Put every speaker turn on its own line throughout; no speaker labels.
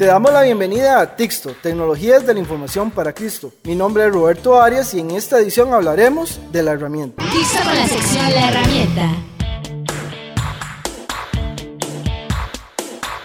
Te damos la bienvenida a Tixto, Tecnologías de la Información para Cristo. Mi nombre es Roberto Arias y en esta edición hablaremos de la herramienta.
Tixto con la sección La herramienta.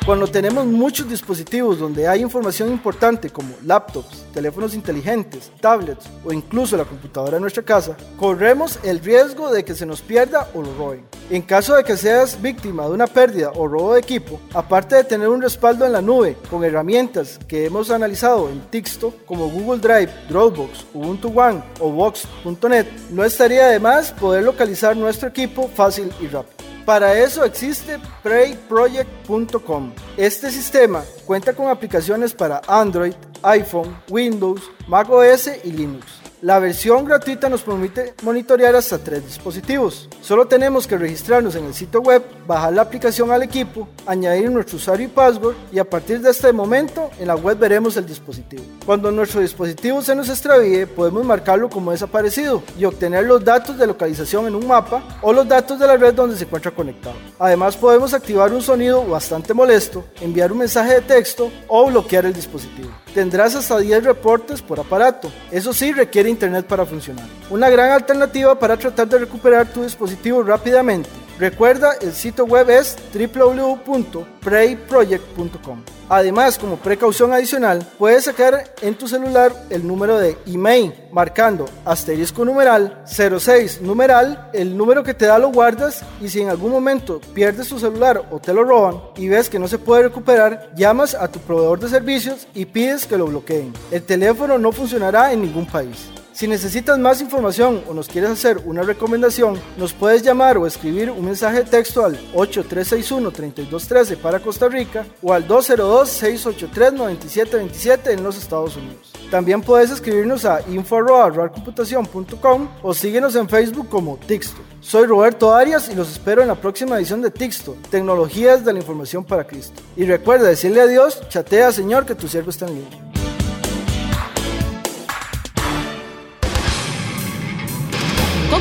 Cuando tenemos muchos dispositivos donde hay información importante como laptops, teléfonos inteligentes, tablets o incluso la computadora de nuestra casa, corremos el riesgo de que se nos pierda o lo roben. En caso de que seas víctima de una pérdida o robo de equipo, aparte de tener un respaldo en la nube con herramientas que hemos analizado en Tixto como Google Drive, Dropbox, Ubuntu One o Box.net, no estaría de más poder localizar nuestro equipo fácil y rápido. Para eso existe PrayProject.com. Este sistema cuenta con aplicaciones para Android, iPhone, Windows, Mac OS y Linux. La versión gratuita nos permite monitorear hasta tres dispositivos. Solo tenemos que registrarnos en el sitio web, bajar la aplicación al equipo, añadir nuestro usuario y password y a partir de este momento en la web veremos el dispositivo. Cuando nuestro dispositivo se nos extravíe, podemos marcarlo como desaparecido y obtener los datos de localización en un mapa o los datos de la red donde se encuentra conectado. Además podemos activar un sonido bastante molesto, enviar un mensaje de texto o bloquear el dispositivo. Tendrás hasta 10 reportes por aparato. Eso sí requiere internet para funcionar. Una gran alternativa para tratar de recuperar tu dispositivo rápidamente. Recuerda, el sitio web es www.prayproject.com. Además, como precaución adicional, puedes sacar en tu celular el número de email marcando asterisco numeral 06 numeral, el número que te da lo guardas y si en algún momento pierdes tu celular o te lo roban y ves que no se puede recuperar, llamas a tu proveedor de servicios y pides que lo bloqueen. El teléfono no funcionará en ningún país. Si necesitas más información o nos quieres hacer una recomendación, nos puedes llamar o escribir un mensaje de texto al 8361-3213 para Costa Rica o al 202-683-9727 en los Estados Unidos. También puedes escribirnos a info.computación.com o síguenos en Facebook como Tixto. Soy Roberto Arias y los espero en la próxima edición de Tixto, Tecnologías de la Información para Cristo. Y recuerda decirle a Dios, chatea Señor que tu siervo está en línea.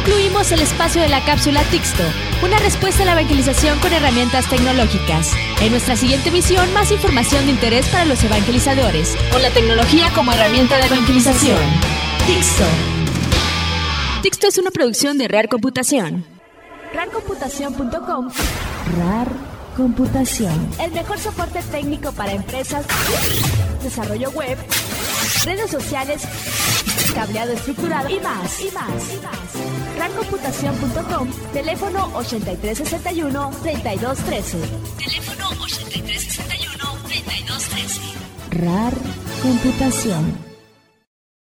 Concluimos el espacio de la cápsula Tixto, una respuesta a la evangelización con herramientas tecnológicas. En nuestra siguiente misión, más información de interés para los evangelizadores, con la tecnología como herramienta de evangelización. Tixto. Tixto es una producción de Rare Computación. Rarcomputación.com
RAR Computación.
El mejor soporte técnico para empresas, desarrollo web, redes sociales, cableado estructurado y más, y más, y más. Rarcomputación.com, teléfono 8361-3213. Teléfono 8361-3213.
RAR Computación.